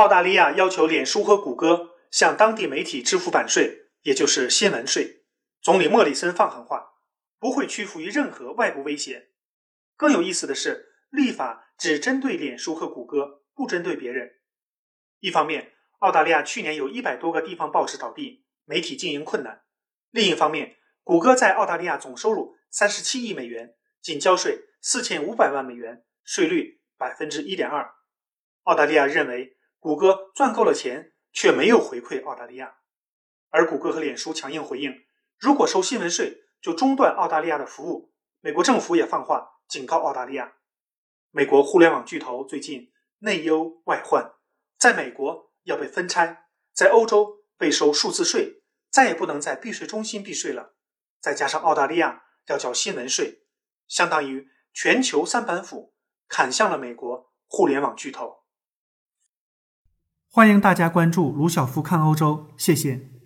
澳大利亚要求脸书和谷歌向当地媒体支付版税，也就是新闻税。总理莫里森放狠话，不会屈服于任何外部威胁。更有意思的是，立法只针对脸书和谷歌，不针对别人。一方面，澳大利亚去年有一百多个地方报纸倒闭，媒体经营困难；另一方面，谷歌在澳大利亚总收入三十七亿美元，仅交税四千五百万美元，税率百分之一点二。澳大利亚认为谷歌赚够了钱，却没有回馈澳大利亚，而谷歌和脸书强硬回应：如果收新闻税，就中断澳大利亚的服务。美国政府也放话警告澳大利亚。美国互联网巨头最近内忧外患。在美国要被分拆，在欧洲被收数字税，再也不能在避税中心避税了。再加上澳大利亚要交新闻税，相当于全球三板斧砍向了美国互联网巨头。欢迎大家关注卢晓夫看欧洲，谢谢。